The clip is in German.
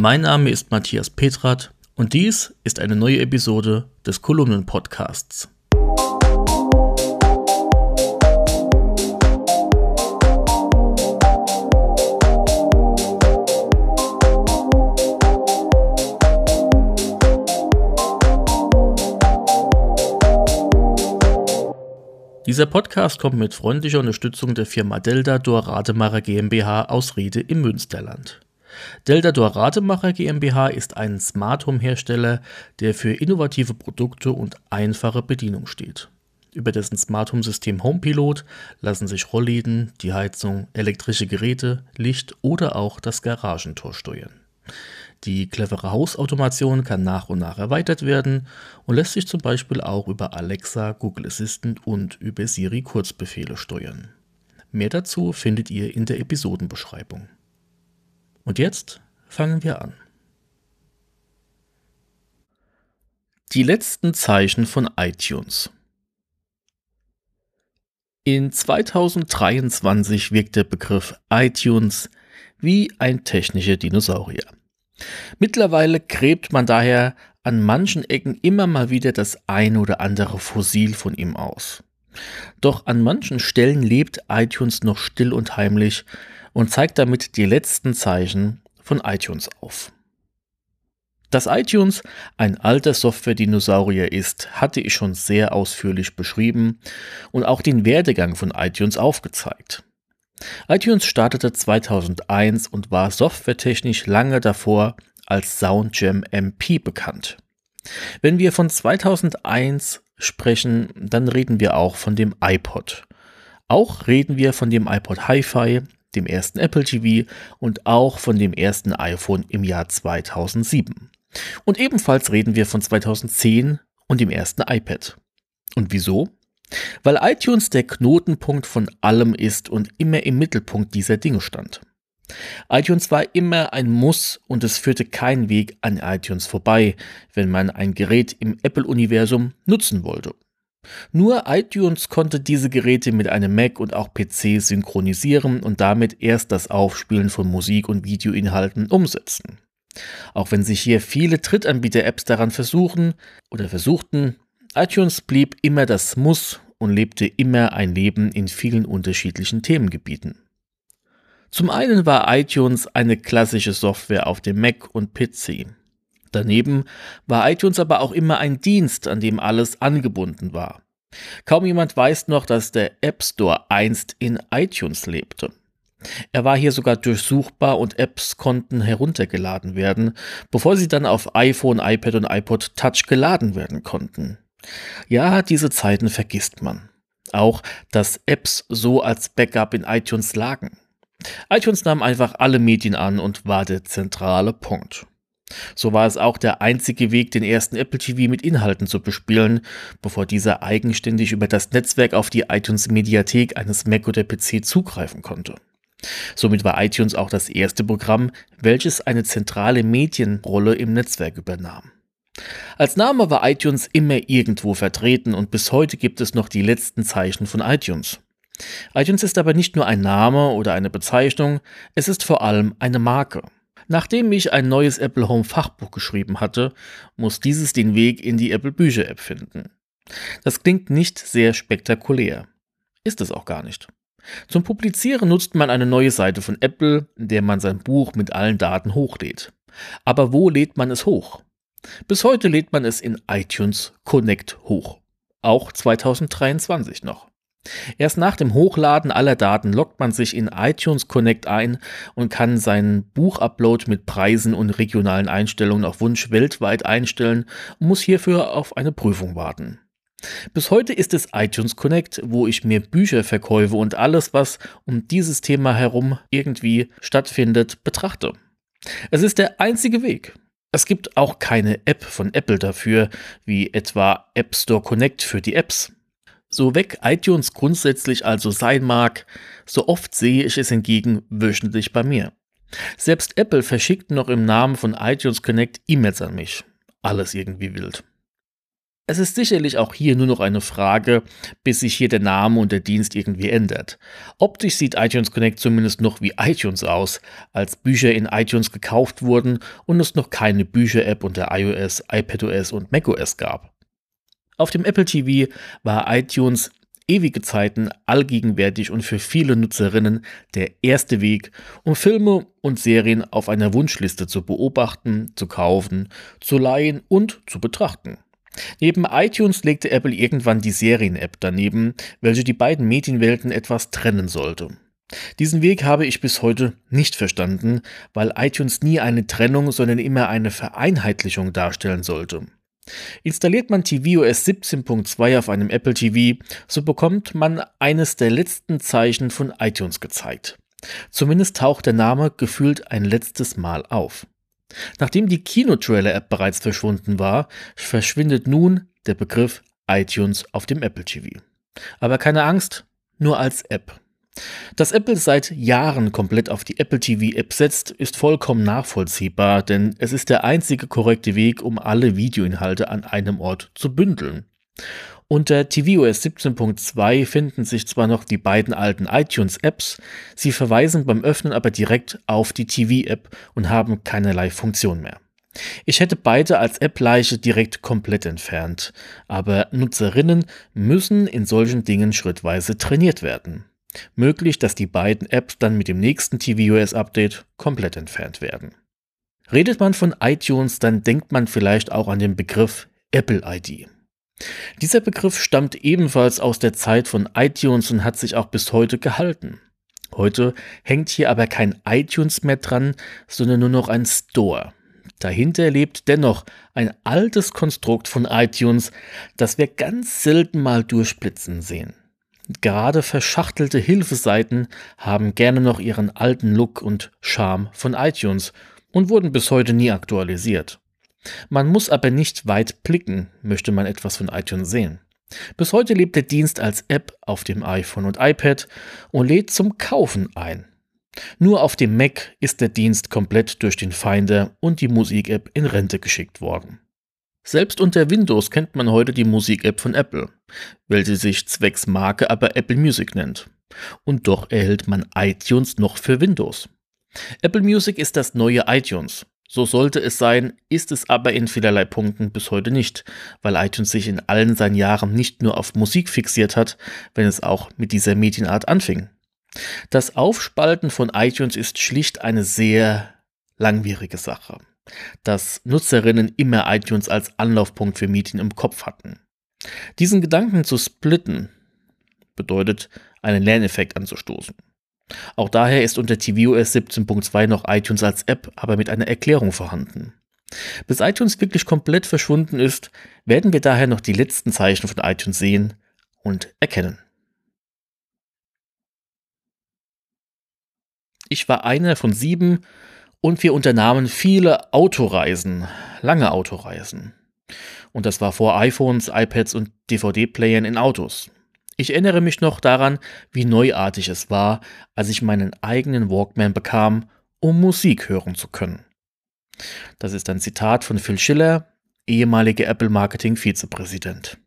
Mein Name ist Matthias Petrat und dies ist eine neue Episode des Kolumnen-Podcasts. Dieser Podcast kommt mit freundlicher Unterstützung der Firma Delta Dor Rademacher GmbH aus Riede im Münsterland. Delta Dor Rademacher GmbH ist ein Smart Home Hersteller, der für innovative Produkte und einfache Bedienung steht. Über dessen Smart Home System HomePilot lassen sich Rollläden, die Heizung, elektrische Geräte, Licht oder auch das Garagentor steuern. Die clevere Hausautomation kann nach und nach erweitert werden und lässt sich zum Beispiel auch über Alexa, Google Assistant und über Siri Kurzbefehle steuern. Mehr dazu findet ihr in der Episodenbeschreibung. Und jetzt fangen wir an. Die letzten Zeichen von iTunes. In 2023 wirkt der Begriff iTunes wie ein technischer Dinosaurier. Mittlerweile gräbt man daher an manchen Ecken immer mal wieder das ein oder andere Fossil von ihm aus. Doch an manchen Stellen lebt iTunes noch still und heimlich und zeigt damit die letzten Zeichen von iTunes auf. Dass iTunes ein alter Software-Dinosaurier ist, hatte ich schon sehr ausführlich beschrieben und auch den Werdegang von iTunes aufgezeigt iTunes startete 2001 und war softwaretechnisch lange davor als Soundjam MP bekannt. Wenn wir von 2001 sprechen, dann reden wir auch von dem iPod. Auch reden wir von dem iPod Hi-Fi, dem ersten Apple TV und auch von dem ersten iPhone im Jahr 2007. Und ebenfalls reden wir von 2010 und dem ersten iPad. Und wieso? Weil iTunes der Knotenpunkt von allem ist und immer im Mittelpunkt dieser Dinge stand. iTunes war immer ein Muss und es führte kein Weg an iTunes vorbei, wenn man ein Gerät im Apple-Universum nutzen wollte. Nur iTunes konnte diese Geräte mit einem Mac und auch PC synchronisieren und damit erst das Aufspielen von Musik und Videoinhalten umsetzen. Auch wenn sich hier viele Drittanbieter-Apps daran versuchen oder versuchten, iTunes blieb immer das Muss und lebte immer ein Leben in vielen unterschiedlichen Themengebieten. Zum einen war iTunes eine klassische Software auf dem Mac und PC. Daneben war iTunes aber auch immer ein Dienst, an dem alles angebunden war. Kaum jemand weiß noch, dass der App Store einst in iTunes lebte. Er war hier sogar durchsuchbar und Apps konnten heruntergeladen werden, bevor sie dann auf iPhone, iPad und iPod Touch geladen werden konnten. Ja, diese Zeiten vergisst man. Auch, dass Apps so als Backup in iTunes lagen. iTunes nahm einfach alle Medien an und war der zentrale Punkt. So war es auch der einzige Weg, den ersten Apple TV mit Inhalten zu bespielen, bevor dieser eigenständig über das Netzwerk auf die iTunes Mediathek eines Mac oder PC zugreifen konnte. Somit war iTunes auch das erste Programm, welches eine zentrale Medienrolle im Netzwerk übernahm. Als Name war iTunes immer irgendwo vertreten und bis heute gibt es noch die letzten Zeichen von iTunes. iTunes ist aber nicht nur ein Name oder eine Bezeichnung, es ist vor allem eine Marke. Nachdem ich ein neues Apple Home Fachbuch geschrieben hatte, muss dieses den Weg in die Apple Bücher App finden. Das klingt nicht sehr spektakulär. Ist es auch gar nicht. Zum Publizieren nutzt man eine neue Seite von Apple, in der man sein Buch mit allen Daten hochlädt. Aber wo lädt man es hoch? Bis heute lädt man es in iTunes Connect hoch. Auch 2023 noch. Erst nach dem Hochladen aller Daten loggt man sich in iTunes Connect ein und kann seinen Buchupload mit Preisen und regionalen Einstellungen auf Wunsch weltweit einstellen und muss hierfür auf eine Prüfung warten. Bis heute ist es iTunes Connect, wo ich mir Bücherverkäufe und alles, was um dieses Thema herum irgendwie stattfindet, betrachte. Es ist der einzige Weg. Es gibt auch keine App von Apple dafür, wie etwa App Store Connect für die Apps. So weg iTunes grundsätzlich also sein mag, so oft sehe ich es hingegen wöchentlich bei mir. Selbst Apple verschickt noch im Namen von iTunes Connect E-Mails an mich. Alles irgendwie wild. Es ist sicherlich auch hier nur noch eine Frage, bis sich hier der Name und der Dienst irgendwie ändert. Optisch sieht iTunes Connect zumindest noch wie iTunes aus, als Bücher in iTunes gekauft wurden und es noch keine Bücher-App unter iOS, iPadOS und macOS gab. Auf dem Apple TV war iTunes ewige Zeiten allgegenwärtig und für viele Nutzerinnen der erste Weg, um Filme und Serien auf einer Wunschliste zu beobachten, zu kaufen, zu leihen und zu betrachten. Neben iTunes legte Apple irgendwann die Serien-App daneben, welche die beiden Medienwelten etwas trennen sollte. Diesen Weg habe ich bis heute nicht verstanden, weil iTunes nie eine Trennung, sondern immer eine Vereinheitlichung darstellen sollte. Installiert man tvOS 17.2 auf einem Apple TV, so bekommt man eines der letzten Zeichen von iTunes gezeigt. Zumindest taucht der Name gefühlt ein letztes Mal auf. Nachdem die Kinotrailer-App bereits verschwunden war, verschwindet nun der Begriff iTunes auf dem Apple TV. Aber keine Angst, nur als App. Dass Apple seit Jahren komplett auf die Apple TV App setzt, ist vollkommen nachvollziehbar, denn es ist der einzige korrekte Weg, um alle Videoinhalte an einem Ort zu bündeln. Unter tvOS 17.2 finden sich zwar noch die beiden alten iTunes-Apps, sie verweisen beim Öffnen aber direkt auf die TV-App und haben keinerlei Funktion mehr. Ich hätte beide als App-Leiche direkt komplett entfernt, aber Nutzerinnen müssen in solchen Dingen schrittweise trainiert werden. Möglich, dass die beiden Apps dann mit dem nächsten tvOS-Update komplett entfernt werden. Redet man von iTunes, dann denkt man vielleicht auch an den Begriff Apple ID. Dieser Begriff stammt ebenfalls aus der Zeit von iTunes und hat sich auch bis heute gehalten. Heute hängt hier aber kein iTunes mehr dran, sondern nur noch ein Store. Dahinter lebt dennoch ein altes Konstrukt von iTunes, das wir ganz selten mal durchblitzen sehen. Gerade verschachtelte Hilfeseiten haben gerne noch ihren alten Look und Charme von iTunes und wurden bis heute nie aktualisiert. Man muss aber nicht weit blicken, möchte man etwas von iTunes sehen. Bis heute lebt der Dienst als App auf dem iPhone und iPad und lädt zum Kaufen ein. Nur auf dem Mac ist der Dienst komplett durch den Finder und die Musik-App in Rente geschickt worden. Selbst unter Windows kennt man heute die Musik-App von Apple, welche sich zwecks Marke aber Apple Music nennt. Und doch erhält man iTunes noch für Windows. Apple Music ist das neue iTunes. So sollte es sein, ist es aber in vielerlei Punkten bis heute nicht, weil iTunes sich in allen seinen Jahren nicht nur auf Musik fixiert hat, wenn es auch mit dieser Medienart anfing. Das Aufspalten von iTunes ist schlicht eine sehr langwierige Sache, dass Nutzerinnen immer iTunes als Anlaufpunkt für Medien im Kopf hatten. Diesen Gedanken zu splitten bedeutet, einen Lerneffekt anzustoßen. Auch daher ist unter tvOS 17.2 noch iTunes als App, aber mit einer Erklärung vorhanden. Bis iTunes wirklich komplett verschwunden ist, werden wir daher noch die letzten Zeichen von iTunes sehen und erkennen. Ich war einer von sieben und wir unternahmen viele Autoreisen, lange Autoreisen. Und das war vor iPhones, iPads und DVD-Playern in Autos. Ich erinnere mich noch daran, wie neuartig es war, als ich meinen eigenen Walkman bekam, um Musik hören zu können. Das ist ein Zitat von Phil Schiller, ehemaliger Apple Marketing Vizepräsident.